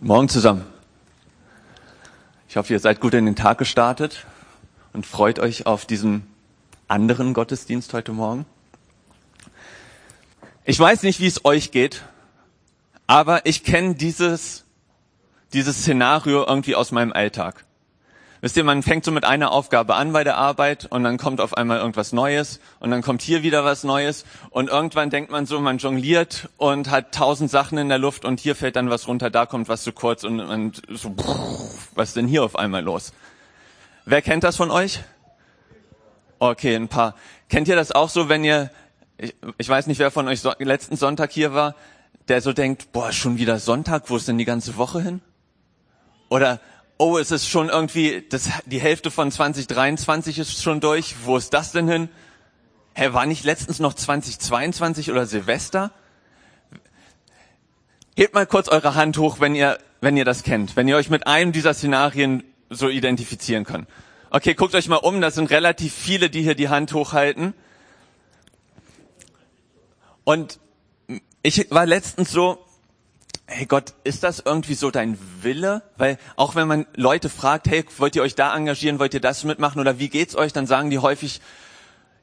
Guten Morgen zusammen. Ich hoffe, ihr seid gut in den Tag gestartet und freut euch auf diesen anderen Gottesdienst heute Morgen. Ich weiß nicht, wie es euch geht, aber ich kenne dieses, dieses Szenario irgendwie aus meinem Alltag. Wisst ihr, man fängt so mit einer Aufgabe an bei der Arbeit und dann kommt auf einmal irgendwas Neues und dann kommt hier wieder was Neues und irgendwann denkt man so, man jongliert und hat tausend Sachen in der Luft und hier fällt dann was runter, da kommt was zu kurz und, und so, was ist denn hier auf einmal los? Wer kennt das von euch? Okay, ein paar. Kennt ihr das auch so, wenn ihr, ich, ich weiß nicht, wer von euch so, letzten Sonntag hier war, der so denkt, boah, schon wieder Sonntag, wo ist denn die ganze Woche hin? Oder oh, es ist schon irgendwie, das, die Hälfte von 2023 ist schon durch, wo ist das denn hin? Hä, war nicht letztens noch 2022 oder Silvester? Hebt mal kurz eure Hand hoch, wenn ihr, wenn ihr das kennt, wenn ihr euch mit einem dieser Szenarien so identifizieren könnt. Okay, guckt euch mal um, das sind relativ viele, die hier die Hand hochhalten. Und ich war letztens so, hey Gott, ist das irgendwie so dein Wille? Weil auch wenn man Leute fragt, hey, wollt ihr euch da engagieren, wollt ihr das mitmachen oder wie geht's euch, dann sagen die häufig,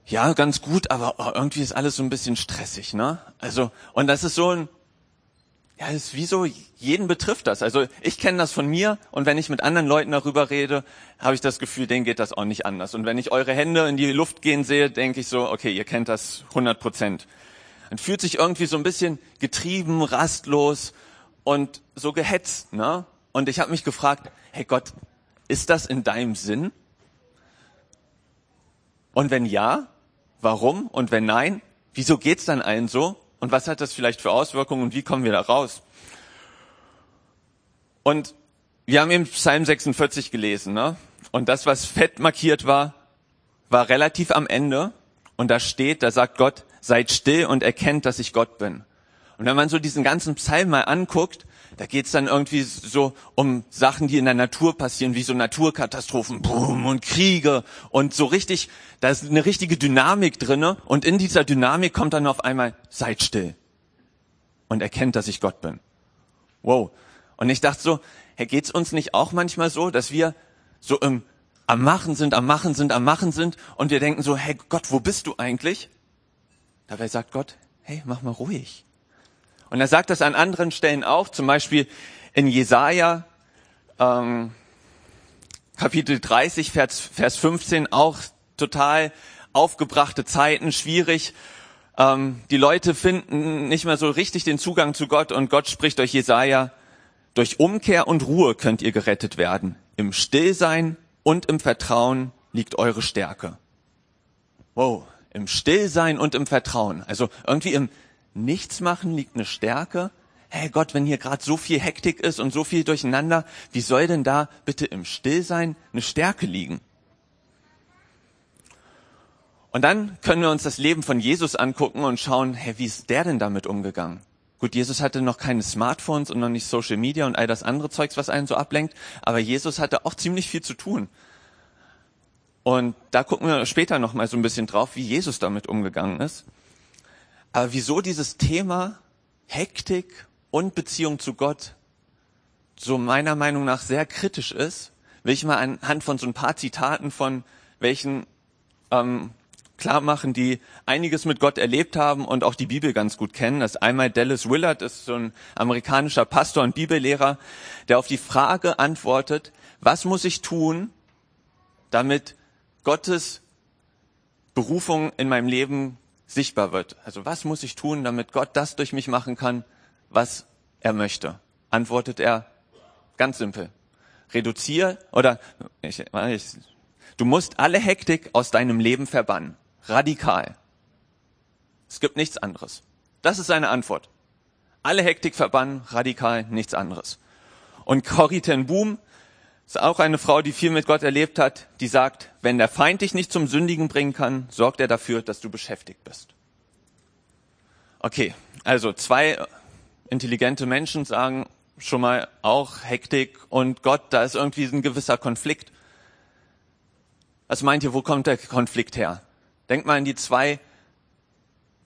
ja, ganz gut, aber oh, irgendwie ist alles so ein bisschen stressig, ne? Also, und das ist so ein, ja, ist wie so, jeden betrifft das. Also ich kenne das von mir und wenn ich mit anderen Leuten darüber rede, habe ich das Gefühl, denen geht das auch nicht anders. Und wenn ich eure Hände in die Luft gehen sehe, denke ich so, okay, ihr kennt das 100 Prozent. Man fühlt sich irgendwie so ein bisschen getrieben, rastlos und so gehetzt. Ne? Und ich habe mich gefragt, hey Gott, ist das in deinem Sinn? Und wenn ja, warum? Und wenn nein, wieso geht's dann allen so? Und was hat das vielleicht für Auswirkungen und wie kommen wir da raus? Und wir haben eben Psalm 46 gelesen, ne? Und das, was fett markiert war, war relativ am Ende. Und da steht, da sagt Gott, seid still und erkennt, dass ich Gott bin. Und wenn man so diesen ganzen Psalm mal anguckt, da geht's dann irgendwie so um Sachen, die in der Natur passieren, wie so Naturkatastrophen, Boom und Kriege und so richtig, da ist eine richtige Dynamik drinne und in dieser Dynamik kommt dann auf einmal, seid still und erkennt, dass ich Gott bin. Wow. Und ich dachte so, hey, geht's uns nicht auch manchmal so, dass wir so im am Machen sind, am Machen sind, am Machen sind und wir denken so, hey Gott, wo bist du eigentlich? Dabei sagt Gott, hey, mach mal ruhig. Und er sagt das an anderen Stellen auch, zum Beispiel in Jesaja, ähm, Kapitel 30, Vers, Vers 15, auch total aufgebrachte Zeiten, schwierig. Ähm, die Leute finden nicht mehr so richtig den Zugang zu Gott und Gott spricht durch Jesaja, durch Umkehr und Ruhe könnt ihr gerettet werden. Im Stillsein und im Vertrauen liegt eure Stärke. Wow, im Stillsein und im Vertrauen. Also irgendwie im Nichts machen liegt eine Stärke. Hey Gott, wenn hier gerade so viel Hektik ist und so viel durcheinander, wie soll denn da bitte im Stillsein eine Stärke liegen? Und dann können wir uns das Leben von Jesus angucken und schauen, hey, wie ist der denn damit umgegangen? Gut, Jesus hatte noch keine Smartphones und noch nicht Social Media und all das andere Zeugs, was einen so ablenkt, aber Jesus hatte auch ziemlich viel zu tun. Und da gucken wir später noch mal so ein bisschen drauf, wie Jesus damit umgegangen ist. Aber wieso dieses Thema Hektik und Beziehung zu Gott so meiner Meinung nach sehr kritisch ist, will ich mal anhand von so ein paar Zitaten von welchen ähm, klar machen, die einiges mit Gott erlebt haben und auch die Bibel ganz gut kennen. Das ist einmal Dallas Willard, ist so ein amerikanischer Pastor und Bibellehrer, der auf die Frage antwortet, was muss ich tun, damit Gottes Berufung in meinem Leben sichtbar wird. Also was muss ich tun, damit Gott das durch mich machen kann, was er möchte? Antwortet er ganz simpel. Reduzier oder ich, ich, du musst alle Hektik aus deinem Leben verbannen. Radikal. Es gibt nichts anderes. Das ist seine Antwort. Alle Hektik verbannen, radikal, nichts anderes. Und Corrie ten Boom ist auch eine Frau, die viel mit Gott erlebt hat, die sagt, wenn der Feind dich nicht zum Sündigen bringen kann, sorgt er dafür, dass du beschäftigt bist. Okay, also zwei intelligente Menschen sagen schon mal auch Hektik und Gott, da ist irgendwie ein gewisser Konflikt. Was meint ihr, wo kommt der Konflikt her? Denkt mal an die zwei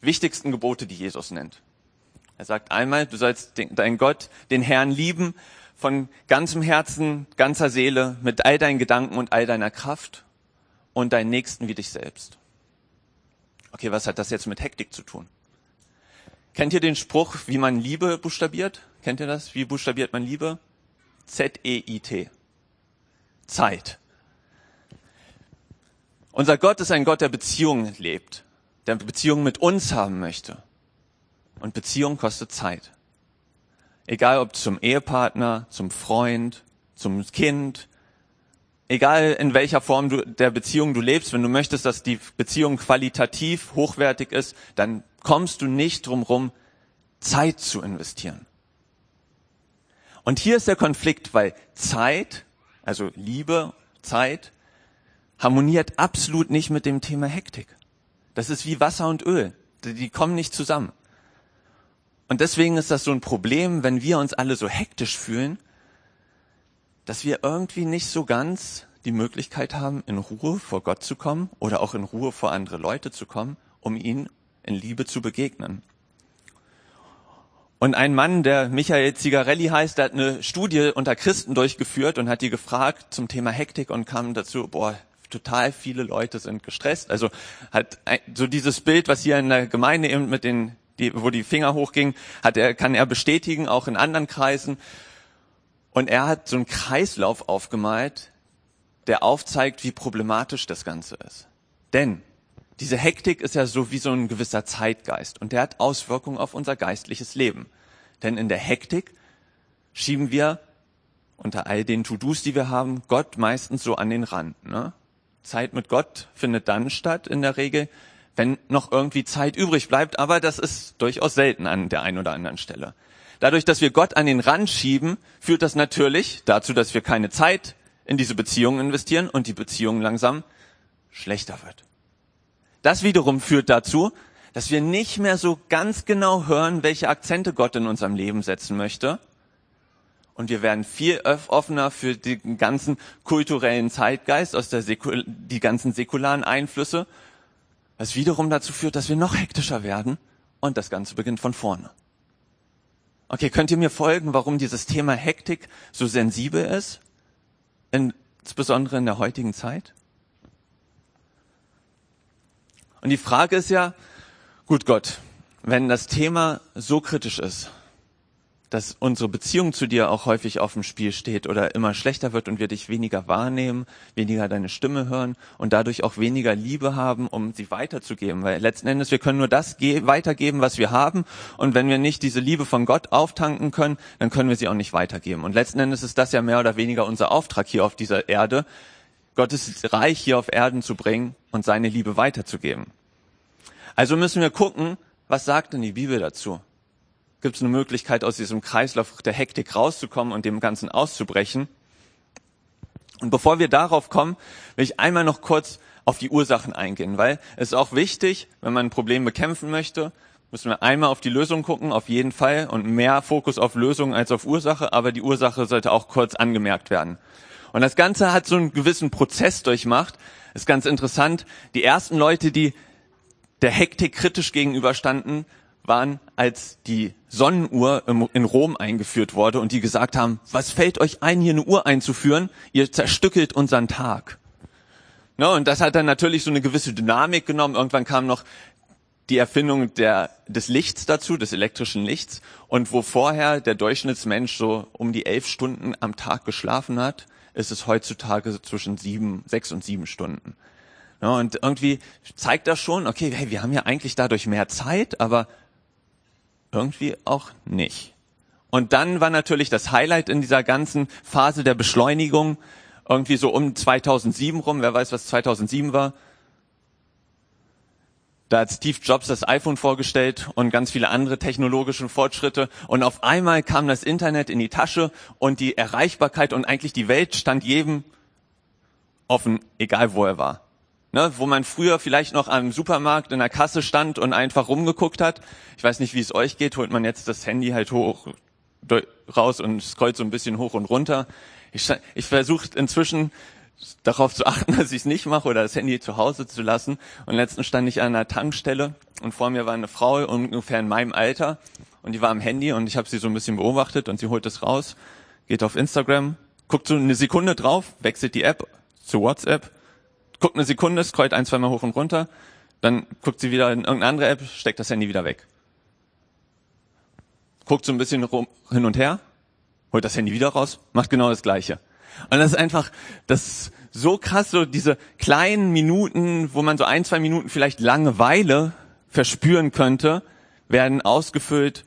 wichtigsten Gebote, die Jesus nennt. Er sagt einmal, du sollst deinen Gott, den Herrn lieben von ganzem Herzen, ganzer Seele, mit all deinen Gedanken und all deiner Kraft und deinen Nächsten wie dich selbst. Okay, was hat das jetzt mit Hektik zu tun? Kennt ihr den Spruch, wie man Liebe buchstabiert? Kennt ihr das? Wie buchstabiert man Liebe? Z-E-I-T. Zeit. Unser Gott ist ein Gott, der Beziehungen lebt, der Beziehungen mit uns haben möchte. Und Beziehung kostet Zeit. Egal ob zum Ehepartner, zum Freund, zum Kind, egal in welcher Form du, der Beziehung du lebst, wenn du möchtest, dass die Beziehung qualitativ hochwertig ist, dann kommst du nicht drum rum, Zeit zu investieren. Und hier ist der Konflikt, weil Zeit, also Liebe, Zeit, harmoniert absolut nicht mit dem Thema Hektik. Das ist wie Wasser und Öl. Die kommen nicht zusammen. Und deswegen ist das so ein Problem, wenn wir uns alle so hektisch fühlen, dass wir irgendwie nicht so ganz die Möglichkeit haben, in Ruhe vor Gott zu kommen oder auch in Ruhe vor andere Leute zu kommen, um ihnen in Liebe zu begegnen. Und ein Mann, der Michael Zigarelli heißt, der hat eine Studie unter Christen durchgeführt und hat die gefragt zum Thema Hektik und kam dazu, boah, total viele Leute sind gestresst. Also hat so dieses Bild, was hier in der Gemeinde eben mit den, die, wo die Finger hochgingen, hat er, kann er bestätigen, auch in anderen Kreisen. Und er hat so einen Kreislauf aufgemalt, der aufzeigt, wie problematisch das Ganze ist. Denn diese Hektik ist ja so wie so ein gewisser Zeitgeist und der hat Auswirkungen auf unser geistliches Leben. Denn in der Hektik schieben wir unter all den To-Dos, die wir haben, Gott meistens so an den Rand. Ne? Zeit mit Gott findet dann statt in der Regel, wenn noch irgendwie Zeit übrig bleibt, aber das ist durchaus selten an der einen oder anderen Stelle. Dadurch, dass wir Gott an den Rand schieben, führt das natürlich dazu, dass wir keine Zeit in diese Beziehung investieren und die Beziehung langsam schlechter wird. Das wiederum führt dazu, dass wir nicht mehr so ganz genau hören, welche Akzente Gott in unserem Leben setzen möchte und wir werden viel offener für den ganzen kulturellen Zeitgeist, aus der Säkul die ganzen säkularen Einflüsse, was wiederum dazu führt, dass wir noch hektischer werden und das Ganze beginnt von vorne. Okay, könnt ihr mir folgen, warum dieses Thema Hektik so sensibel ist, insbesondere in der heutigen Zeit? Und die Frage ist ja, gut Gott, wenn das Thema so kritisch ist, dass unsere Beziehung zu dir auch häufig auf dem Spiel steht oder immer schlechter wird und wir dich weniger wahrnehmen, weniger deine Stimme hören und dadurch auch weniger Liebe haben, um sie weiterzugeben. Weil letzten Endes, wir können nur das weitergeben, was wir haben. Und wenn wir nicht diese Liebe von Gott auftanken können, dann können wir sie auch nicht weitergeben. Und letzten Endes ist das ja mehr oder weniger unser Auftrag hier auf dieser Erde, Gottes Reich hier auf Erden zu bringen und seine Liebe weiterzugeben. Also müssen wir gucken, was sagt denn die Bibel dazu? Gibt es eine Möglichkeit, aus diesem Kreislauf der Hektik rauszukommen und dem Ganzen auszubrechen. Und bevor wir darauf kommen, will ich einmal noch kurz auf die Ursachen eingehen, weil es ist auch wichtig, wenn man ein Problem bekämpfen möchte, müssen wir einmal auf die Lösung gucken, auf jeden Fall, und mehr Fokus auf Lösung als auf Ursache, aber die Ursache sollte auch kurz angemerkt werden. Und das Ganze hat so einen gewissen Prozess durchmacht. Ist ganz interessant. Die ersten Leute, die der Hektik kritisch gegenüberstanden, waren, als die Sonnenuhr in Rom eingeführt wurde und die gesagt haben, was fällt euch ein, hier eine Uhr einzuführen? Ihr zerstückelt unseren Tag. Ne, und das hat dann natürlich so eine gewisse Dynamik genommen. Irgendwann kam noch die Erfindung der, des Lichts dazu, des elektrischen Lichts. Und wo vorher der Durchschnittsmensch so um die elf Stunden am Tag geschlafen hat, ist es heutzutage zwischen sieben, sechs und sieben Stunden. Ja, und irgendwie zeigt das schon, okay, hey, wir haben ja eigentlich dadurch mehr Zeit, aber irgendwie auch nicht. Und dann war natürlich das Highlight in dieser ganzen Phase der Beschleunigung irgendwie so um 2007 rum. Wer weiß, was 2007 war? Da hat Steve Jobs das iPhone vorgestellt und ganz viele andere technologische Fortschritte. Und auf einmal kam das Internet in die Tasche und die Erreichbarkeit und eigentlich die Welt stand jedem offen, egal wo er war ne, wo man früher vielleicht noch am Supermarkt in der Kasse stand und einfach rumgeguckt hat. Ich weiß nicht, wie es euch geht, holt man jetzt das Handy halt hoch raus und scrollt so ein bisschen hoch und runter. Ich, ich versuche inzwischen darauf zu achten, dass ich es nicht mache oder das Handy zu Hause zu lassen. Und letztens stand ich an einer Tankstelle und vor mir war eine Frau ungefähr in meinem Alter und die war am Handy und ich habe sie so ein bisschen beobachtet und sie holt es raus. geht auf Instagram, guckt so eine Sekunde drauf, wechselt die App zu WhatsApp, guckt eine Sekunde, scrollt ein, zweimal hoch und runter, dann guckt sie wieder in irgendeine andere App, steckt das Handy wieder weg. Guckt so ein bisschen rum, hin und her, holt das Handy wieder raus, macht genau das Gleiche. Und das ist einfach, das ist so krass, so diese kleinen Minuten, wo man so ein, zwei Minuten vielleicht Langeweile verspüren könnte, werden ausgefüllt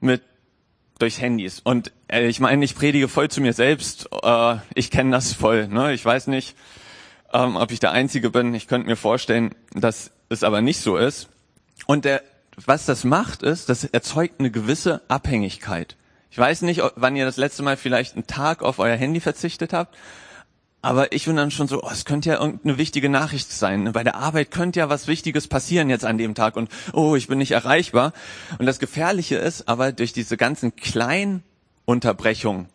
mit durch Handys. Und äh, ich meine, ich predige voll zu mir selbst. Äh, ich kenne das voll. Ne? Ich weiß nicht, ähm, ob ich der Einzige bin. Ich könnte mir vorstellen, dass es aber nicht so ist. Und der, was das macht, ist, das erzeugt eine gewisse Abhängigkeit. Ich weiß nicht, wann ihr das letzte Mal vielleicht einen Tag auf euer Handy verzichtet habt, aber ich bin dann schon so, oh, es könnte ja irgendeine wichtige Nachricht sein. Bei der Arbeit könnte ja was Wichtiges passieren jetzt an dem Tag und oh, ich bin nicht erreichbar. Und das Gefährliche ist, aber durch diese ganzen kleinen Unterbrechungen,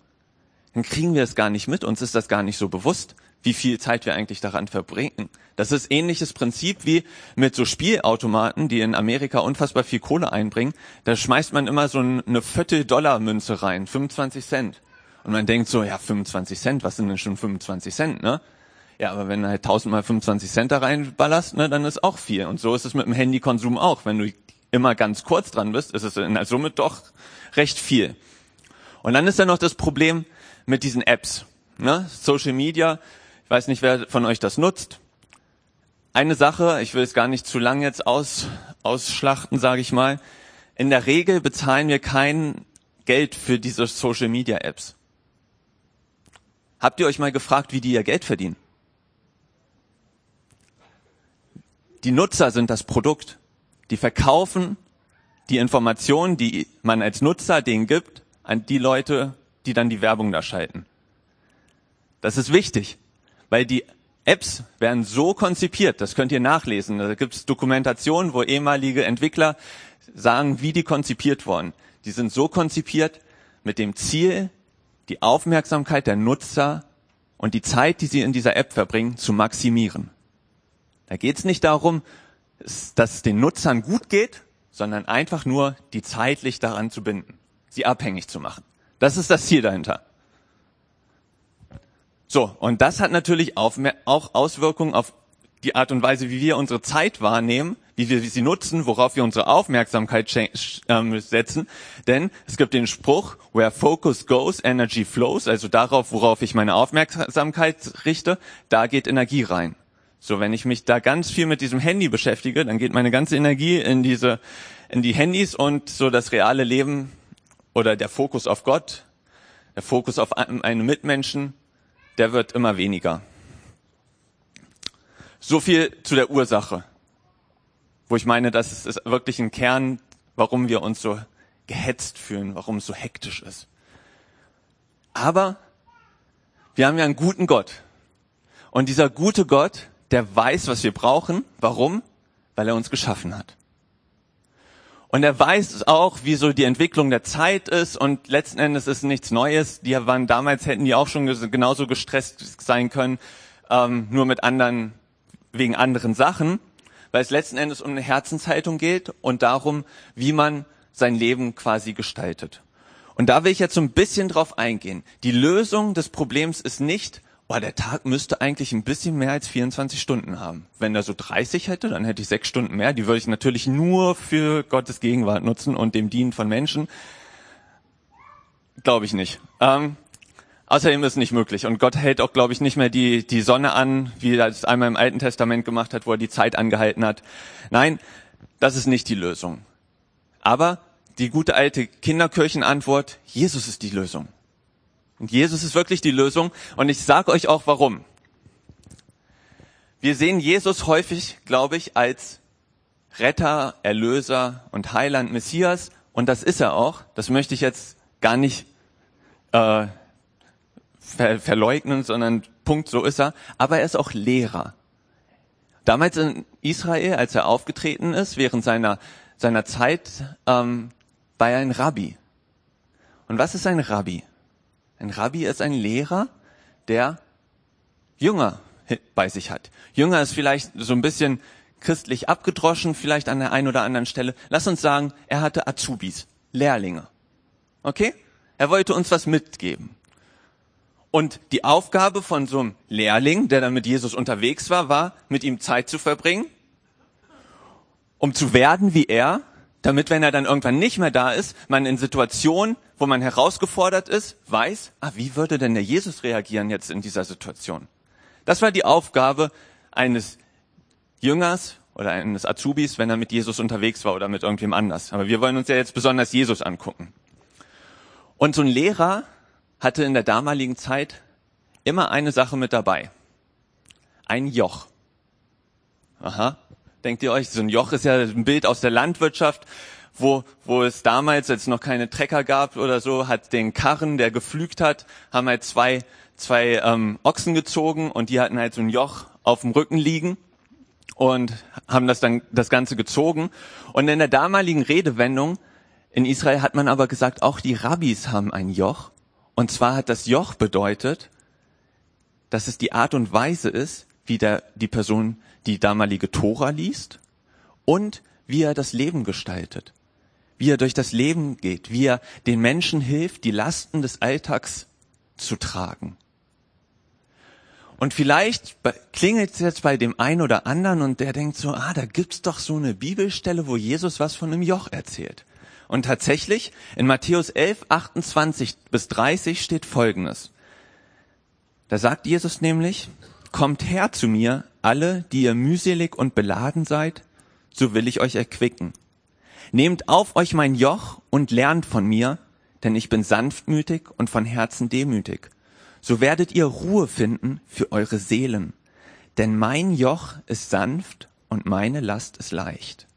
dann kriegen wir es gar nicht mit, uns ist das gar nicht so bewusst, wie viel Zeit wir eigentlich daran verbringen. Das ist ähnliches Prinzip wie mit so Spielautomaten, die in Amerika unfassbar viel Kohle einbringen. Da schmeißt man immer so eine Viertel-Dollar-Münze rein, 25 Cent. Und man denkt so, ja, 25 Cent, was sind denn schon 25 Cent, ne? Ja, aber wenn du halt tausendmal 25 Cent da reinballerst, ne, dann ist auch viel. Und so ist es mit dem Handykonsum auch. Wenn du immer ganz kurz dran bist, ist es in der Summe doch recht viel. Und dann ist ja noch das Problem mit diesen Apps. Ne? Social Media, ich weiß nicht, wer von euch das nutzt. Eine Sache, ich will es gar nicht zu lang jetzt aus, ausschlachten, sage ich mal. In der Regel bezahlen wir kein Geld für diese Social Media Apps. Habt ihr euch mal gefragt, wie die ihr Geld verdienen? Die Nutzer sind das Produkt. Die verkaufen die Informationen, die man als Nutzer denen gibt, an die Leute, die dann die Werbung da schalten. Das ist wichtig, weil die Apps werden so konzipiert, das könnt ihr nachlesen. Da gibt es Dokumentationen, wo ehemalige Entwickler sagen, wie die konzipiert wurden. Die sind so konzipiert mit dem Ziel, die Aufmerksamkeit der Nutzer und die Zeit, die sie in dieser App verbringen, zu maximieren. Da geht es nicht darum, dass es den Nutzern gut geht, sondern einfach nur die zeitlich daran zu binden, sie abhängig zu machen. Das ist das Ziel dahinter. So, und das hat natürlich auch Auswirkungen auf die Art und Weise, wie wir unsere Zeit wahrnehmen, wie wir sie nutzen, worauf wir unsere Aufmerksamkeit ähm, setzen. Denn es gibt den Spruch, where focus goes, energy flows, also darauf, worauf ich meine Aufmerksamkeit richte, da geht Energie rein. So, wenn ich mich da ganz viel mit diesem Handy beschäftige, dann geht meine ganze Energie in diese, in die Handys und so das reale Leben oder der Fokus auf Gott, der Fokus auf einen Mitmenschen, der wird immer weniger. So viel zu der Ursache wo ich meine, das ist wirklich ein Kern, warum wir uns so gehetzt fühlen, warum es so hektisch ist. Aber wir haben ja einen guten Gott. Und dieser gute Gott, der weiß, was wir brauchen. Warum? Weil er uns geschaffen hat. Und er weiß auch, wie so die Entwicklung der Zeit ist und letzten Endes ist nichts Neues. Die waren damals, hätten die auch schon genauso gestresst sein können, ähm, nur mit anderen, wegen anderen Sachen weil es letzten Endes um eine Herzenshaltung geht und darum, wie man sein Leben quasi gestaltet. Und da will ich jetzt so ein bisschen drauf eingehen. Die Lösung des Problems ist nicht, oh, der Tag müsste eigentlich ein bisschen mehr als 24 Stunden haben. Wenn er so 30 hätte, dann hätte ich sechs Stunden mehr. Die würde ich natürlich nur für Gottes Gegenwart nutzen und dem Dienen von Menschen. Glaube ich nicht. Ähm, Außerdem ist es nicht möglich. Und Gott hält auch, glaube ich, nicht mehr die, die Sonne an, wie er es einmal im Alten Testament gemacht hat, wo er die Zeit angehalten hat. Nein, das ist nicht die Lösung. Aber die gute alte Kinderkirchenantwort, Jesus ist die Lösung. Und Jesus ist wirklich die Lösung. Und ich sage euch auch warum. Wir sehen Jesus häufig, glaube ich, als Retter, Erlöser und Heiland, Messias. Und das ist er auch. Das möchte ich jetzt gar nicht äh, ver verleugnen, sondern Punkt, so ist er. Aber er ist auch Lehrer. Damals in Israel, als er aufgetreten ist, während seiner, seiner Zeit, ähm, war er ein Rabbi. Und was ist ein Rabbi? Ein Rabbi ist ein Lehrer, der Jünger bei sich hat. Jünger ist vielleicht so ein bisschen christlich abgedroschen, vielleicht an der einen oder anderen Stelle. Lass uns sagen, er hatte Azubis, Lehrlinge. Okay? Er wollte uns was mitgeben. Und die Aufgabe von so einem Lehrling, der dann mit Jesus unterwegs war, war, mit ihm Zeit zu verbringen, um zu werden wie er, damit, wenn er dann irgendwann nicht mehr da ist, man in Situationen, wo man herausgefordert ist, weiß, ah, wie würde denn der Jesus reagieren jetzt in dieser Situation? Das war die Aufgabe eines Jüngers oder eines Azubis, wenn er mit Jesus unterwegs war oder mit irgendwem anders. Aber wir wollen uns ja jetzt besonders Jesus angucken. Und so ein Lehrer hatte in der damaligen Zeit immer eine Sache mit dabei. Ein Joch. Aha. Denkt ihr euch, so ein Joch ist ja ein Bild aus der Landwirtschaft, wo, wo es damals, als es noch keine Trecker gab oder so, hat den Karren, der geflügt hat, haben halt zwei, zwei ähm, Ochsen gezogen und die hatten halt so ein Joch auf dem Rücken liegen und haben das dann das Ganze gezogen. Und in der damaligen Redewendung in Israel hat man aber gesagt, auch die Rabbis haben ein Joch. Und zwar hat das Joch bedeutet, dass es die Art und Weise ist, wie der, die Person die damalige Tora liest und wie er das Leben gestaltet, wie er durch das Leben geht, wie er den Menschen hilft, die Lasten des Alltags zu tragen. Und vielleicht klingelt es jetzt bei dem einen oder anderen und der denkt so, ah, da gibt's doch so eine Bibelstelle, wo Jesus was von einem Joch erzählt. Und tatsächlich, in Matthäus 11, 28 bis 30 steht Folgendes. Da sagt Jesus nämlich, kommt her zu mir, alle, die ihr mühselig und beladen seid, so will ich euch erquicken. Nehmt auf euch mein Joch und lernt von mir, denn ich bin sanftmütig und von Herzen demütig. So werdet ihr Ruhe finden für eure Seelen. Denn mein Joch ist sanft und meine Last ist leicht.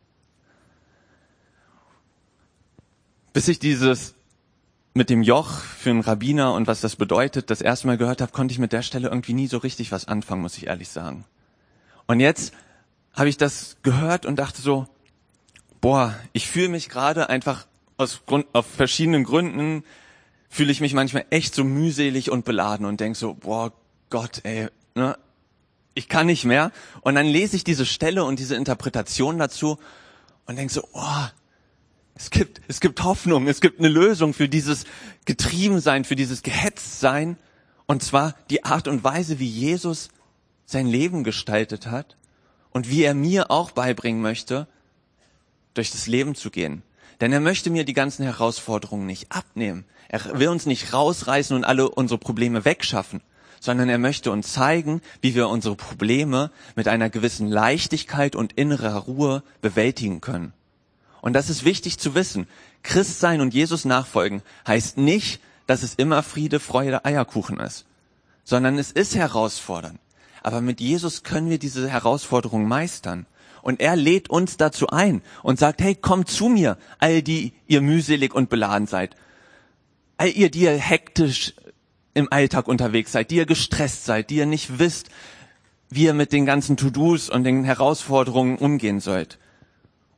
Bis ich dieses mit dem Joch für einen Rabbiner und was das bedeutet, das erste Mal gehört habe, konnte ich mit der Stelle irgendwie nie so richtig was anfangen, muss ich ehrlich sagen. Und jetzt habe ich das gehört und dachte so, boah, ich fühle mich gerade einfach aus Grund, auf verschiedenen Gründen fühle ich mich manchmal echt so mühselig und beladen und denk so, boah, Gott, ey, ne, ich kann nicht mehr. Und dann lese ich diese Stelle und diese Interpretation dazu und denk so, oh, es gibt, es gibt Hoffnung, es gibt eine Lösung für dieses Getriebensein, für dieses Gehetztsein. Und zwar die Art und Weise, wie Jesus sein Leben gestaltet hat und wie er mir auch beibringen möchte, durch das Leben zu gehen. Denn er möchte mir die ganzen Herausforderungen nicht abnehmen. Er will uns nicht rausreißen und alle unsere Probleme wegschaffen, sondern er möchte uns zeigen, wie wir unsere Probleme mit einer gewissen Leichtigkeit und innerer Ruhe bewältigen können. Und das ist wichtig zu wissen. Christ sein und Jesus nachfolgen heißt nicht, dass es immer Friede, Freude, Eierkuchen ist, sondern es ist herausfordernd. Aber mit Jesus können wir diese Herausforderung meistern. Und er lädt uns dazu ein und sagt, hey, kommt zu mir, all die ihr mühselig und beladen seid. All ihr, die ihr hektisch im Alltag unterwegs seid, die ihr gestresst seid, die ihr nicht wisst, wie ihr mit den ganzen To-Dos und den Herausforderungen umgehen sollt.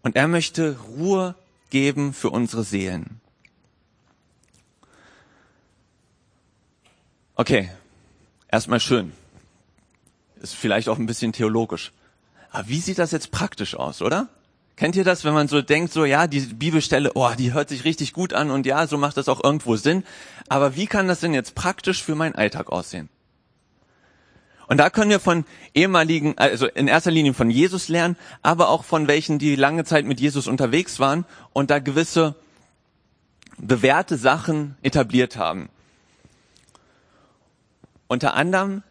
Und er möchte Ruhe geben für unsere Seelen. Okay, erstmal schön. Ist vielleicht auch ein bisschen theologisch. Aber wie sieht das jetzt praktisch aus, oder? Kennt ihr das, wenn man so denkt, so ja, die Bibelstelle, oh, die hört sich richtig gut an und ja, so macht das auch irgendwo Sinn. Aber wie kann das denn jetzt praktisch für meinen Alltag aussehen? Und da können wir von ehemaligen, also in erster Linie von Jesus lernen, aber auch von welchen, die lange Zeit mit Jesus unterwegs waren und da gewisse bewährte Sachen etabliert haben. Unter anderem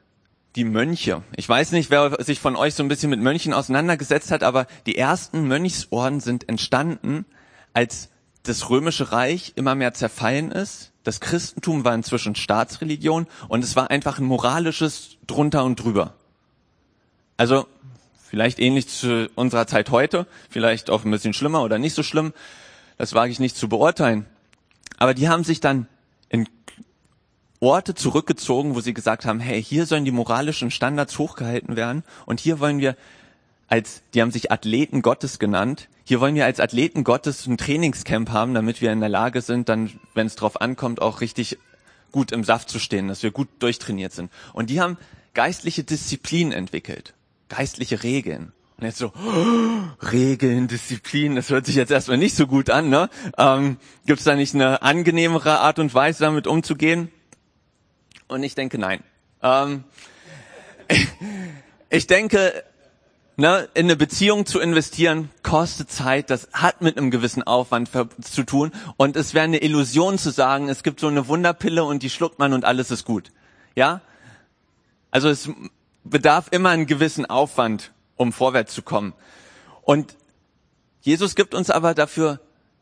die Mönche. Ich weiß nicht, wer sich von euch so ein bisschen mit Mönchen auseinandergesetzt hat, aber die ersten Mönchsorden sind entstanden, als das römische Reich immer mehr zerfallen ist das Christentum war inzwischen Staatsreligion und es war einfach ein moralisches drunter und drüber. Also vielleicht ähnlich zu unserer Zeit heute, vielleicht auch ein bisschen schlimmer oder nicht so schlimm, das wage ich nicht zu beurteilen. Aber die haben sich dann in Orte zurückgezogen, wo sie gesagt haben, hey, hier sollen die moralischen Standards hochgehalten werden und hier wollen wir als, die haben sich Athleten Gottes genannt, hier wollen wir als Athleten Gottes ein Trainingscamp haben, damit wir in der Lage sind, dann, wenn es drauf ankommt, auch richtig gut im Saft zu stehen, dass wir gut durchtrainiert sind. Und die haben geistliche Disziplinen entwickelt, geistliche Regeln. Und jetzt so, oh, Regeln, Disziplin, das hört sich jetzt erstmal nicht so gut an, ne? Ähm, Gibt es da nicht eine angenehmere Art und Weise, damit umzugehen? Und ich denke, nein. Ähm, ich denke, ne, in eine Beziehung zu investieren, kostet Zeit, das hat mit einem gewissen Aufwand zu tun. Und es wäre eine Illusion zu sagen, es gibt so eine Wunderpille und die schluckt man und alles ist gut. Ja? Also es bedarf immer einen gewissen Aufwand, um vorwärts zu kommen. Und Jesus gibt uns aber dafür,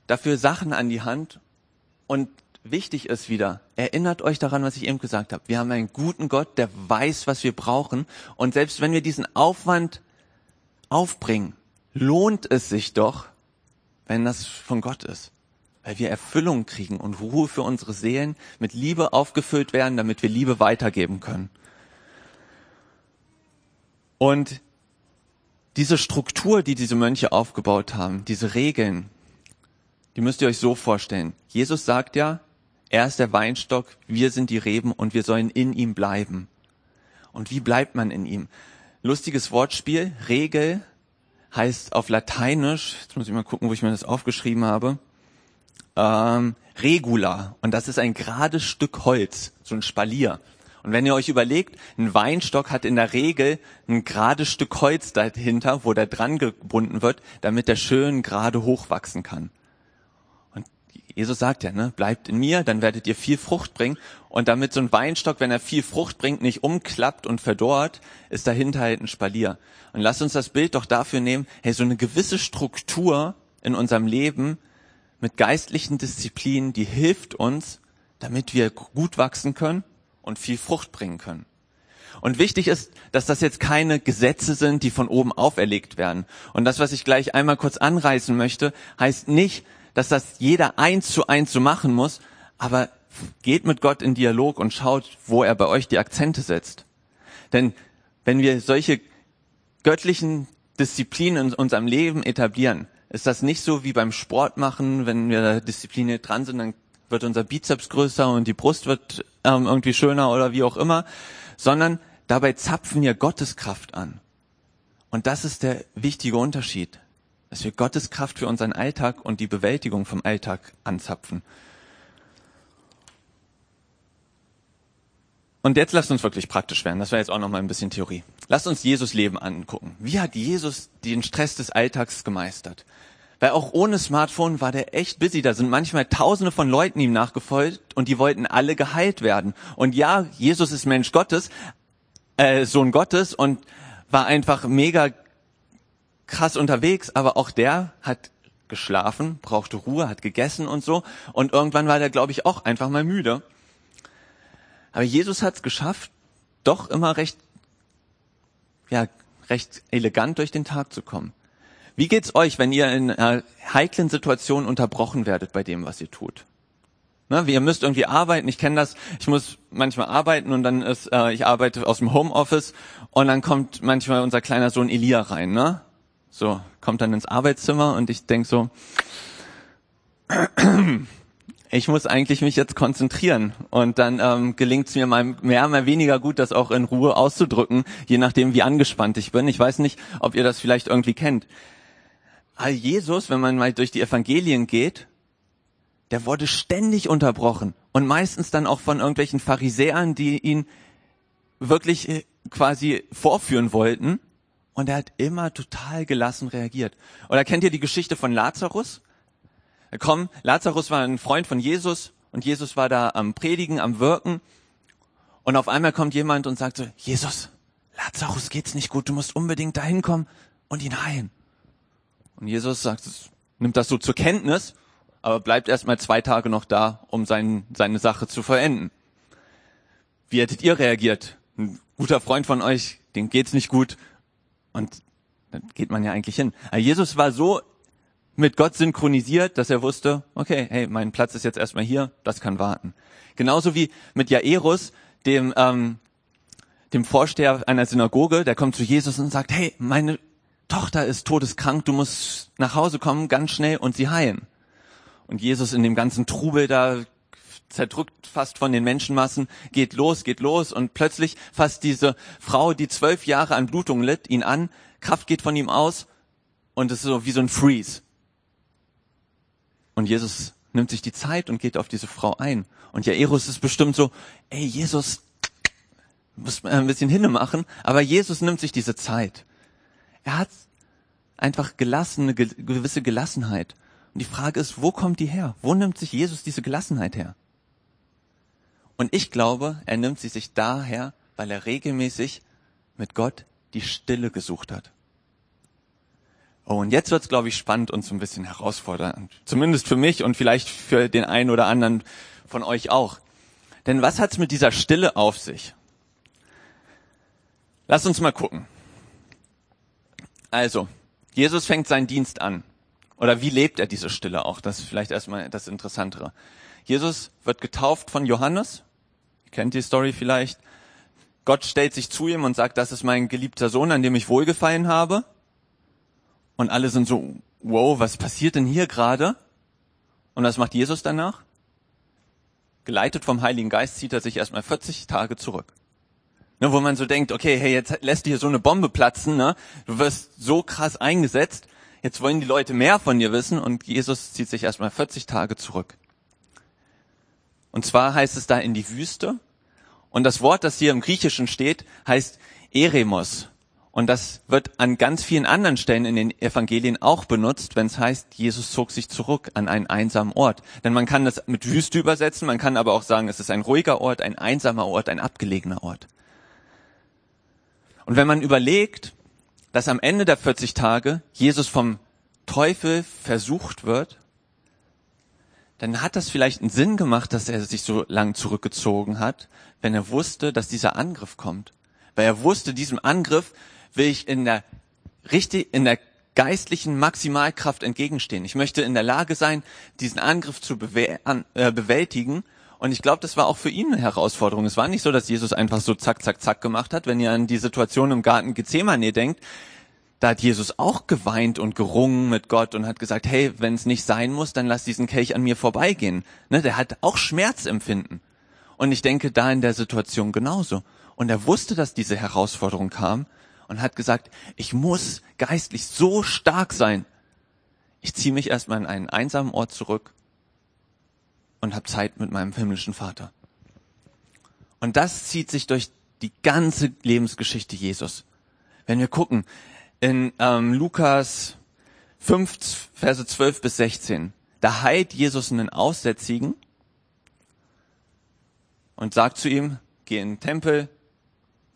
dafür Sachen an die Hand. Und wichtig ist wieder, erinnert euch daran, was ich eben gesagt habe. Wir haben einen guten Gott, der weiß, was wir brauchen. Und selbst wenn wir diesen Aufwand aufbringen, lohnt es sich doch, wenn das von Gott ist. Weil wir Erfüllung kriegen und Ruhe für unsere Seelen, mit Liebe aufgefüllt werden, damit wir Liebe weitergeben können. Und diese Struktur, die diese Mönche aufgebaut haben, diese Regeln, die müsst ihr euch so vorstellen. Jesus sagt ja, er ist der Weinstock, wir sind die Reben und wir sollen in ihm bleiben. Und wie bleibt man in ihm? Lustiges Wortspiel. Regel heißt auf Lateinisch, jetzt muss ich mal gucken, wo ich mir das aufgeschrieben habe, ähm, Regula. Und das ist ein gerades Stück Holz, so ein Spalier. Und wenn ihr euch überlegt, ein Weinstock hat in der Regel ein gerades Stück Holz dahinter, wo der dran gebunden wird, damit der schön gerade hochwachsen kann. Jesus sagt ja, ne, bleibt in mir, dann werdet ihr viel Frucht bringen. Und damit so ein Weinstock, wenn er viel Frucht bringt, nicht umklappt und verdorrt, ist dahinter halt ein Spalier. Und lasst uns das Bild doch dafür nehmen, hey, so eine gewisse Struktur in unserem Leben mit geistlichen Disziplinen, die hilft uns, damit wir gut wachsen können und viel Frucht bringen können. Und wichtig ist, dass das jetzt keine Gesetze sind, die von oben auferlegt werden. Und das, was ich gleich einmal kurz anreißen möchte, heißt nicht, dass das jeder eins zu eins so machen muss, aber geht mit Gott in Dialog und schaut, wo er bei euch die Akzente setzt. Denn wenn wir solche göttlichen Disziplinen in unserem Leben etablieren, ist das nicht so wie beim Sport machen, wenn wir diszipliniert dran sind, dann wird unser Bizeps größer und die Brust wird ähm, irgendwie schöner oder wie auch immer, sondern dabei zapfen wir Gottes Kraft an. Und das ist der wichtige Unterschied dass wir Gottes Kraft für unseren Alltag und die Bewältigung vom Alltag anzapfen. Und jetzt lasst uns wirklich praktisch werden. Das wäre jetzt auch noch mal ein bisschen Theorie. Lasst uns Jesus Leben angucken. Wie hat Jesus den Stress des Alltags gemeistert? Weil auch ohne Smartphone war der echt busy. Da sind manchmal Tausende von Leuten ihm nachgefolgt und die wollten alle geheilt werden. Und ja, Jesus ist Mensch Gottes, äh, Sohn Gottes und war einfach mega krass unterwegs, aber auch der hat geschlafen, brauchte Ruhe, hat gegessen und so. Und irgendwann war der, glaube ich, auch einfach mal müde. Aber Jesus hat es geschafft, doch immer recht, ja, recht elegant durch den Tag zu kommen. Wie geht's euch, wenn ihr in einer heiklen Situation unterbrochen werdet bei dem, was ihr tut? Ne, ihr müsst irgendwie arbeiten. Ich kenne das. Ich muss manchmal arbeiten und dann ist, äh, ich arbeite aus dem Homeoffice und dann kommt manchmal unser kleiner Sohn Elia rein. Ne? So, kommt dann ins Arbeitszimmer und ich denk so, ich muss eigentlich mich jetzt konzentrieren. Und dann ähm, gelingt es mir mal mehr, mal weniger gut, das auch in Ruhe auszudrücken, je nachdem, wie angespannt ich bin. Ich weiß nicht, ob ihr das vielleicht irgendwie kennt. All Jesus, wenn man mal durch die Evangelien geht, der wurde ständig unterbrochen und meistens dann auch von irgendwelchen Pharisäern, die ihn wirklich äh, quasi vorführen wollten und er hat immer total gelassen reagiert. Oder kennt ihr die Geschichte von Lazarus? Komm, Lazarus war ein Freund von Jesus und Jesus war da am Predigen, am Wirken. Und auf einmal kommt jemand und sagt so, Jesus, Lazarus geht's nicht gut, du musst unbedingt dahin kommen und ihn heilen. Und Jesus sagt, nimmt das so zur Kenntnis, aber bleibt erstmal zwei Tage noch da, um sein, seine Sache zu verenden. Wie hättet ihr reagiert? Ein guter Freund von euch, dem geht's nicht gut, und dann geht man ja eigentlich hin. Aber Jesus war so mit Gott synchronisiert, dass er wusste, okay, hey, mein Platz ist jetzt erstmal hier, das kann warten. Genauso wie mit Jairus, dem, ähm, dem Vorsteher einer Synagoge, der kommt zu Jesus und sagt, hey, meine Tochter ist todeskrank, du musst nach Hause kommen, ganz schnell und sie heilen. Und Jesus in dem ganzen Trubel da zerdrückt fast von den Menschenmassen, geht los, geht los und plötzlich fasst diese Frau, die zwölf Jahre an Blutung litt, ihn an, Kraft geht von ihm aus und es ist so wie so ein Freeze. Und Jesus nimmt sich die Zeit und geht auf diese Frau ein. Und Jairus ist bestimmt so, ey Jesus, muss man ein bisschen hinne machen, aber Jesus nimmt sich diese Zeit. Er hat einfach gelassen, eine gewisse Gelassenheit. Und die Frage ist, wo kommt die her? Wo nimmt sich Jesus diese Gelassenheit her? Und ich glaube, er nimmt sie sich daher, weil er regelmäßig mit Gott die Stille gesucht hat. Oh, und jetzt wird's, glaube ich, spannend und so ein bisschen herausfordernd. Zumindest für mich und vielleicht für den einen oder anderen von euch auch. Denn was hat's mit dieser Stille auf sich? Lass uns mal gucken. Also, Jesus fängt seinen Dienst an. Oder wie lebt er diese Stille auch? Das ist vielleicht erstmal das Interessantere. Jesus wird getauft von Johannes. Kennt die Story vielleicht. Gott stellt sich zu ihm und sagt, das ist mein geliebter Sohn, an dem ich wohlgefallen habe. Und alle sind so, wow, was passiert denn hier gerade? Und was macht Jesus danach? Geleitet vom Heiligen Geist zieht er sich erstmal 40 Tage zurück. Ne, wo man so denkt, okay, hey, jetzt lässt dir so eine Bombe platzen, ne? du wirst so krass eingesetzt, jetzt wollen die Leute mehr von dir wissen und Jesus zieht sich erstmal 40 Tage zurück. Und zwar heißt es da in die Wüste und das Wort, das hier im Griechischen steht, heißt Eremos. Und das wird an ganz vielen anderen Stellen in den Evangelien auch benutzt, wenn es heißt, Jesus zog sich zurück an einen einsamen Ort. Denn man kann das mit Wüste übersetzen, man kann aber auch sagen, es ist ein ruhiger Ort, ein einsamer Ort, ein abgelegener Ort. Und wenn man überlegt, dass am Ende der 40 Tage Jesus vom Teufel versucht wird, dann hat das vielleicht einen Sinn gemacht, dass er sich so lang zurückgezogen hat, wenn er wusste, dass dieser Angriff kommt. Weil er wusste, diesem Angriff will ich in der richtig, in der geistlichen Maximalkraft entgegenstehen. Ich möchte in der Lage sein, diesen Angriff zu äh, bewältigen und ich glaube, das war auch für ihn eine Herausforderung. Es war nicht so, dass Jesus einfach so zack, zack, zack gemacht hat. Wenn ihr an die Situation im Garten Gethsemane denkt, da hat Jesus auch geweint und gerungen mit Gott und hat gesagt, hey, wenn es nicht sein muss, dann lass diesen Kelch an mir vorbeigehen. Ne, der hat auch Schmerzempfinden. Und ich denke da in der Situation genauso. Und er wusste, dass diese Herausforderung kam und hat gesagt, ich muss geistlich so stark sein. Ich ziehe mich erstmal in einen einsamen Ort zurück und habe Zeit mit meinem himmlischen Vater. Und das zieht sich durch die ganze Lebensgeschichte Jesus. Wenn wir gucken, in ähm, Lukas 5, Verse 12 bis 16, da heilt Jesus einen Aussätzigen und sagt zu ihm, geh in den Tempel,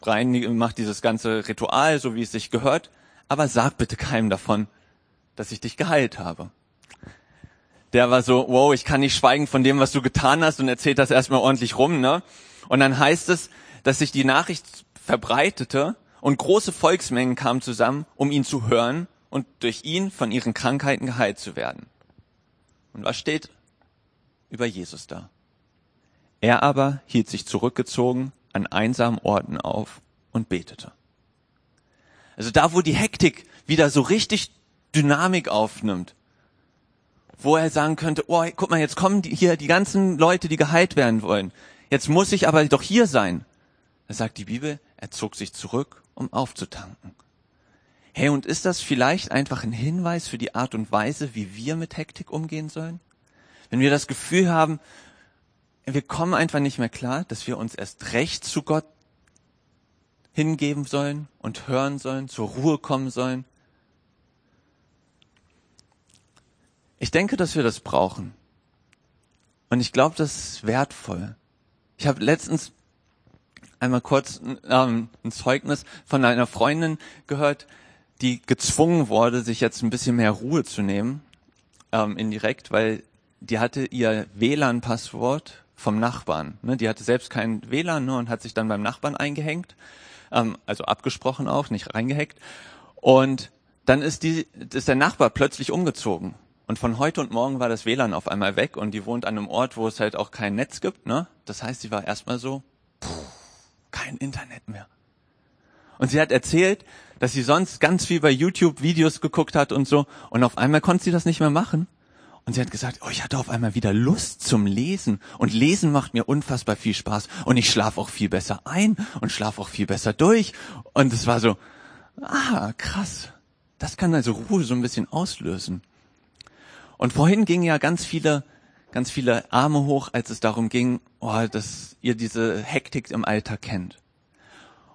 rein, mach dieses ganze Ritual, so wie es sich gehört, aber sag bitte keinem davon, dass ich dich geheilt habe der war so, wow, ich kann nicht schweigen von dem, was du getan hast und erzählt das erstmal ordentlich rum, ne? Und dann heißt es, dass sich die Nachricht verbreitete und große Volksmengen kamen zusammen, um ihn zu hören und durch ihn von ihren Krankheiten geheilt zu werden. Und was steht über Jesus da? Er aber hielt sich zurückgezogen an einsamen Orten auf und betete. Also da, wo die Hektik wieder so richtig Dynamik aufnimmt, wo er sagen könnte, oh, guck mal, jetzt kommen die, hier die ganzen Leute, die geheilt werden wollen. Jetzt muss ich aber doch hier sein. Da sagt die Bibel, er zog sich zurück, um aufzutanken. Hey, und ist das vielleicht einfach ein Hinweis für die Art und Weise, wie wir mit Hektik umgehen sollen? Wenn wir das Gefühl haben, wir kommen einfach nicht mehr klar, dass wir uns erst recht zu Gott hingeben sollen und hören sollen, zur Ruhe kommen sollen, Ich denke, dass wir das brauchen. Und ich glaube, das ist wertvoll. Ich habe letztens einmal kurz ähm, ein Zeugnis von einer Freundin gehört, die gezwungen wurde, sich jetzt ein bisschen mehr Ruhe zu nehmen, ähm, indirekt, weil die hatte ihr WLAN-Passwort vom Nachbarn. Ne? Die hatte selbst kein WLAN ne, und hat sich dann beim Nachbarn eingehängt, ähm, also abgesprochen auch, nicht reingehackt. Und dann ist, die, ist der Nachbar plötzlich umgezogen und von heute und morgen war das WLAN auf einmal weg und die wohnt an einem Ort, wo es halt auch kein Netz gibt. Ne? Das heißt, sie war erstmal so, kein Internet mehr. Und sie hat erzählt, dass sie sonst ganz viel bei YouTube Videos geguckt hat und so. Und auf einmal konnte sie das nicht mehr machen. Und sie hat gesagt, oh, ich hatte auf einmal wieder Lust zum Lesen. Und Lesen macht mir unfassbar viel Spaß. Und ich schlafe auch viel besser ein und schlafe auch viel besser durch. Und es war so, Ah, krass. Das kann also Ruhe so ein bisschen auslösen. Und vorhin gingen ja ganz viele, ganz viele Arme hoch, als es darum ging, oh, dass ihr diese Hektik im Alltag kennt.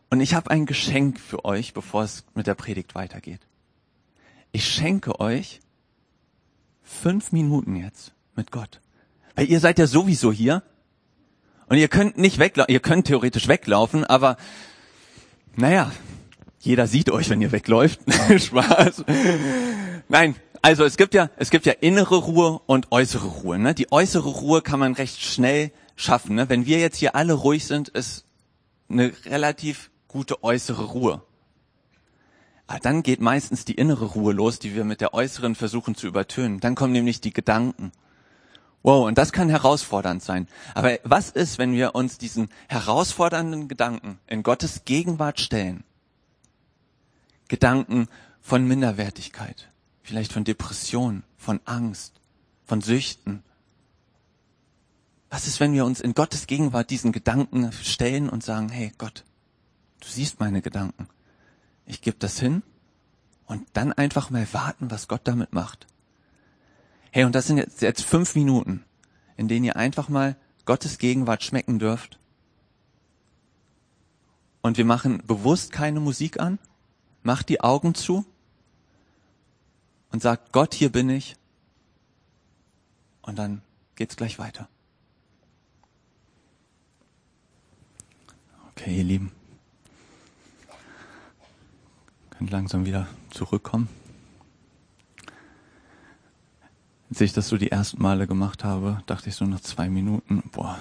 Und ich habe ein Geschenk für euch, bevor es mit der Predigt weitergeht. Ich schenke euch fünf Minuten jetzt mit Gott. Weil ihr seid ja sowieso hier. Und ihr könnt nicht weglaufen, ihr könnt theoretisch weglaufen, aber naja, jeder sieht euch, wenn ihr wegläuft. Spaß. Nein, also es gibt ja, es gibt ja innere Ruhe und äußere Ruhe. Ne? Die äußere Ruhe kann man recht schnell schaffen. Ne? Wenn wir jetzt hier alle ruhig sind, ist eine relativ gute äußere Ruhe. Aber dann geht meistens die innere Ruhe los, die wir mit der äußeren versuchen zu übertönen. Dann kommen nämlich die Gedanken. Wow, und das kann herausfordernd sein. Aber was ist, wenn wir uns diesen herausfordernden Gedanken in Gottes Gegenwart stellen? Gedanken von Minderwertigkeit, vielleicht von Depression, von Angst, von Süchten. Was ist, wenn wir uns in Gottes Gegenwart diesen Gedanken stellen und sagen, hey Gott, du siehst meine Gedanken. Ich gebe das hin und dann einfach mal warten, was Gott damit macht. Hey, und das sind jetzt, jetzt fünf Minuten, in denen ihr einfach mal Gottes Gegenwart schmecken dürft. Und wir machen bewusst keine Musik an, macht die Augen zu und sagt, Gott, hier bin ich. Und dann geht's gleich weiter. Okay, ihr Lieben. Könnt langsam wieder zurückkommen. Als ich das so die ersten Male gemacht habe, dachte ich so nach zwei Minuten, boah,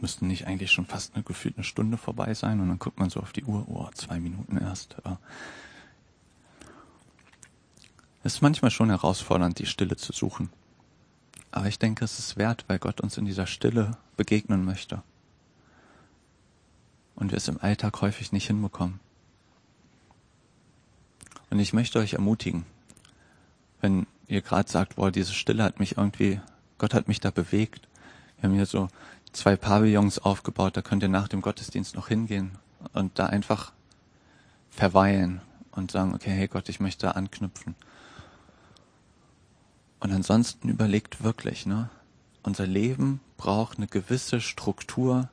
müssten nicht eigentlich schon fast eine gefühlt eine Stunde vorbei sein und dann guckt man so auf die Uhr, oh, zwei Minuten erst. Ja. Es ist manchmal schon herausfordernd, die Stille zu suchen. Aber ich denke, es ist wert, weil Gott uns in dieser Stille begegnen möchte. Und wir es im Alltag häufig nicht hinbekommen. Und ich möchte euch ermutigen, wenn ihr gerade sagt, boah, diese Stille hat mich irgendwie, Gott hat mich da bewegt. Wir haben hier so zwei Pavillons aufgebaut, da könnt ihr nach dem Gottesdienst noch hingehen und da einfach verweilen und sagen, okay, hey Gott, ich möchte anknüpfen. Und ansonsten überlegt wirklich, ne? Unser Leben braucht eine gewisse Struktur,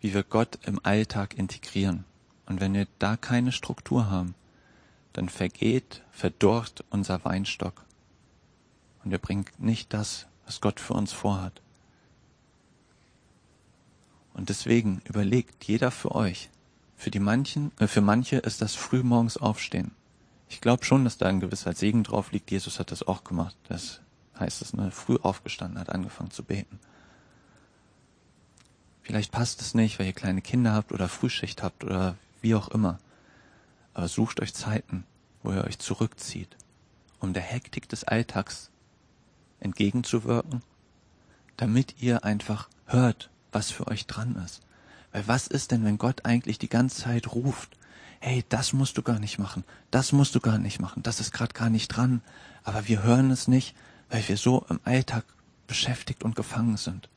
wie wir Gott im Alltag integrieren. Und wenn wir da keine Struktur haben, dann vergeht, verdorrt unser Weinstock. Und wir bringen nicht das, was Gott für uns vorhat. Und deswegen überlegt jeder für euch. Für die manchen, äh, für manche ist das frühmorgens aufstehen. Ich glaube schon, dass da ein gewisser Segen drauf liegt. Jesus hat das auch gemacht. Das heißt es, ne, früh aufgestanden hat, angefangen zu beten. Vielleicht passt es nicht, weil ihr kleine Kinder habt oder Frühschicht habt oder wie auch immer. Aber sucht euch Zeiten, wo ihr euch zurückzieht, um der Hektik des Alltags entgegenzuwirken, damit ihr einfach hört, was für euch dran ist. Weil was ist denn, wenn Gott eigentlich die ganze Zeit ruft, hey, das musst du gar nicht machen, das musst du gar nicht machen, das ist gerade gar nicht dran, aber wir hören es nicht, weil wir so im Alltag beschäftigt und gefangen sind.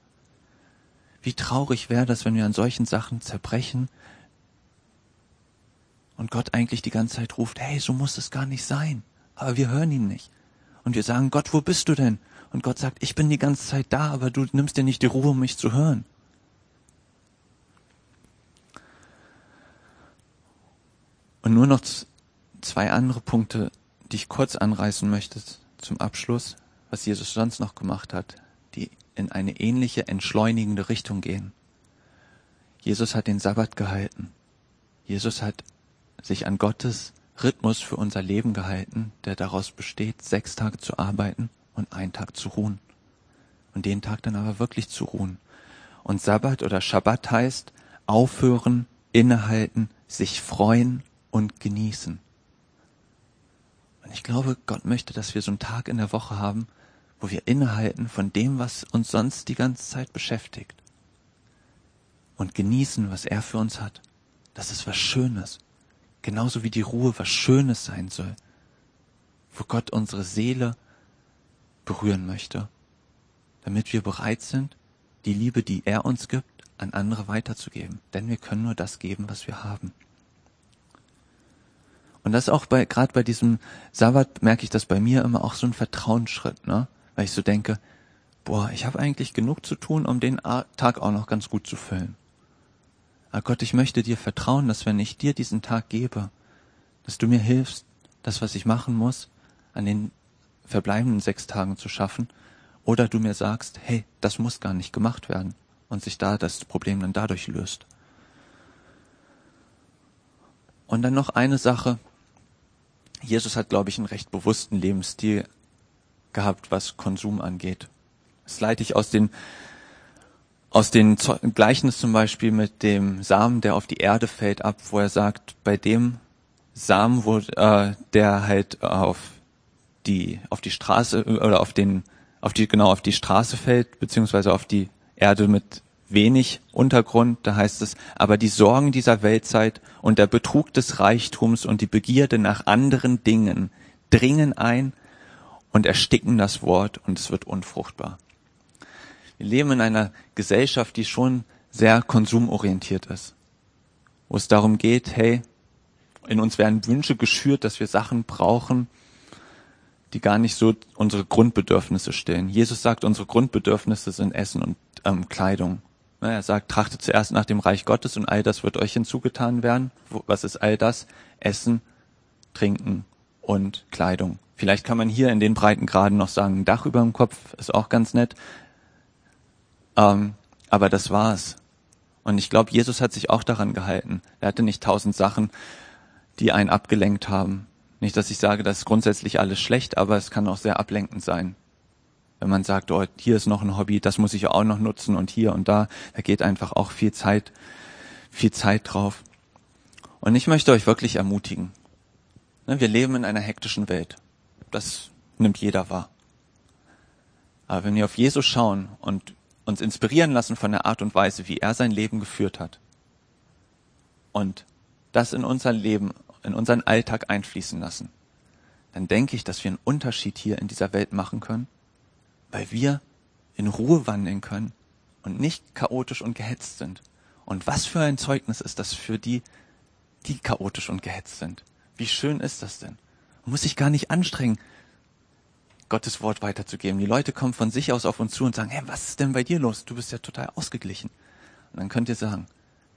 Wie traurig wäre das, wenn wir an solchen Sachen zerbrechen und Gott eigentlich die ganze Zeit ruft, hey, so muss es gar nicht sein, aber wir hören ihn nicht. Und wir sagen, Gott, wo bist du denn? Und Gott sagt, ich bin die ganze Zeit da, aber du nimmst dir nicht die Ruhe, um mich zu hören. Und nur noch zwei andere Punkte, die ich kurz anreißen möchte zum Abschluss, was Jesus sonst noch gemacht hat, die in eine ähnliche entschleunigende Richtung gehen. Jesus hat den Sabbat gehalten. Jesus hat sich an Gottes Rhythmus für unser Leben gehalten, der daraus besteht, sechs Tage zu arbeiten und einen Tag zu ruhen. Und den Tag dann aber wirklich zu ruhen. Und Sabbat oder Schabbat heißt aufhören, innehalten, sich freuen und genießen. Und ich glaube, Gott möchte, dass wir so einen Tag in der Woche haben, wo wir innehalten von dem, was uns sonst die ganze Zeit beschäftigt. Und genießen, was er für uns hat. Das ist was Schönes. Genauso wie die Ruhe was Schönes sein soll. Wo Gott unsere Seele berühren möchte. Damit wir bereit sind, die Liebe, die er uns gibt, an andere weiterzugeben. Denn wir können nur das geben, was wir haben. Und das auch bei, gerade bei diesem Sabbat merke ich das bei mir immer auch so ein Vertrauensschritt, ne? Weil ich so denke, boah, ich habe eigentlich genug zu tun, um den Tag auch noch ganz gut zu füllen. Aber Gott, ich möchte dir vertrauen, dass wenn ich dir diesen Tag gebe, dass du mir hilfst, das, was ich machen muss, an den verbleibenden sechs Tagen zu schaffen, oder du mir sagst, hey, das muss gar nicht gemacht werden und sich da das Problem dann dadurch löst. Und dann noch eine Sache. Jesus hat, glaube ich, einen recht bewussten Lebensstil gehabt, was Konsum angeht. Das leite ich aus den aus den Gleichnis zum Beispiel mit dem Samen, der auf die Erde fällt, ab, wo er sagt, bei dem Samen, wo, äh, der halt auf die auf die Straße oder auf den auf die genau auf die Straße fällt beziehungsweise auf die Erde mit wenig Untergrund, da heißt es, aber die Sorgen dieser Weltzeit und der Betrug des Reichtums und die Begierde nach anderen Dingen dringen ein und ersticken das Wort und es wird unfruchtbar. Wir leben in einer Gesellschaft, die schon sehr konsumorientiert ist, wo es darum geht, hey, in uns werden Wünsche geschürt, dass wir Sachen brauchen, die gar nicht so unsere Grundbedürfnisse stillen. Jesus sagt, unsere Grundbedürfnisse sind Essen und ähm, Kleidung. Er sagt, trachtet zuerst nach dem Reich Gottes und all das wird euch hinzugetan werden. Was ist all das? Essen, Trinken und Kleidung. Vielleicht kann man hier in den Breitengraden noch sagen, Dach über dem Kopf ist auch ganz nett. Ähm, aber das war's. Und ich glaube, Jesus hat sich auch daran gehalten. Er hatte nicht tausend Sachen, die einen abgelenkt haben. Nicht, dass ich sage, das ist grundsätzlich alles schlecht, aber es kann auch sehr ablenkend sein. Wenn man sagt, oh, hier ist noch ein Hobby, das muss ich auch noch nutzen und hier und da, da geht einfach auch viel Zeit, viel Zeit drauf. Und ich möchte euch wirklich ermutigen. Ne, wir leben in einer hektischen Welt. Das nimmt jeder wahr. Aber wenn wir auf Jesus schauen und uns inspirieren lassen von der Art und Weise, wie er sein Leben geführt hat und das in unser Leben in unseren Alltag einfließen lassen, dann denke ich, dass wir einen Unterschied hier in dieser Welt machen können, weil wir in Ruhe wandeln können und nicht chaotisch und gehetzt sind. Und was für ein Zeugnis ist das für die, die chaotisch und gehetzt sind? Wie schön ist das denn? Man muss sich gar nicht anstrengen, Gottes Wort weiterzugeben. Die Leute kommen von sich aus auf uns zu und sagen, hey, was ist denn bei dir los? Du bist ja total ausgeglichen. Und dann könnt ihr sagen,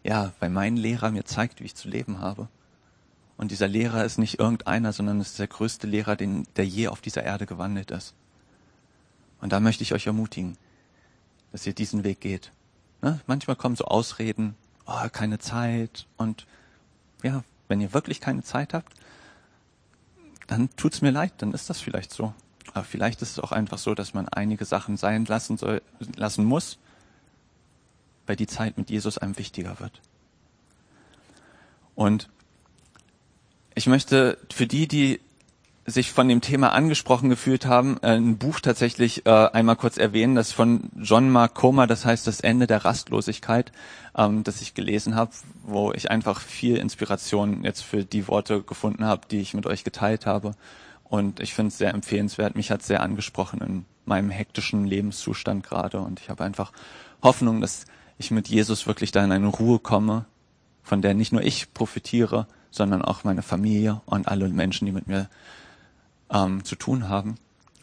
ja, weil mein Lehrer mir zeigt, wie ich zu leben habe. Und dieser Lehrer ist nicht irgendeiner, sondern ist der größte Lehrer, den, der je auf dieser Erde gewandelt ist. Und da möchte ich euch ermutigen, dass ihr diesen Weg geht. Ne? Manchmal kommen so Ausreden, oh, keine Zeit. Und ja, wenn ihr wirklich keine Zeit habt, dann tut's mir leid, dann ist das vielleicht so. Aber vielleicht ist es auch einfach so, dass man einige Sachen sein lassen soll, lassen muss, weil die Zeit mit Jesus einem wichtiger wird. Und ich möchte für die, die sich von dem Thema angesprochen gefühlt haben, äh, ein Buch tatsächlich äh, einmal kurz erwähnen, das von John Mark Comer, das heißt das Ende der Rastlosigkeit, ähm, das ich gelesen habe, wo ich einfach viel Inspiration jetzt für die Worte gefunden habe, die ich mit euch geteilt habe. Und ich finde es sehr empfehlenswert. Mich hat sehr angesprochen in meinem hektischen Lebenszustand gerade. Und ich habe einfach Hoffnung, dass ich mit Jesus wirklich da in eine Ruhe komme, von der nicht nur ich profitiere, sondern auch meine Familie und alle Menschen, die mit mir ähm, zu tun haben.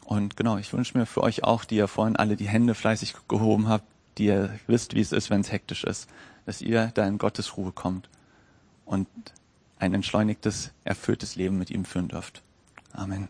Und genau, ich wünsche mir für euch auch, die ihr vorhin alle die Hände fleißig gehoben habt, die ihr wisst, wie es ist, wenn es hektisch ist, dass ihr da in Gottes Ruhe kommt und ein entschleunigtes, erfülltes Leben mit ihm führen dürft. Amen.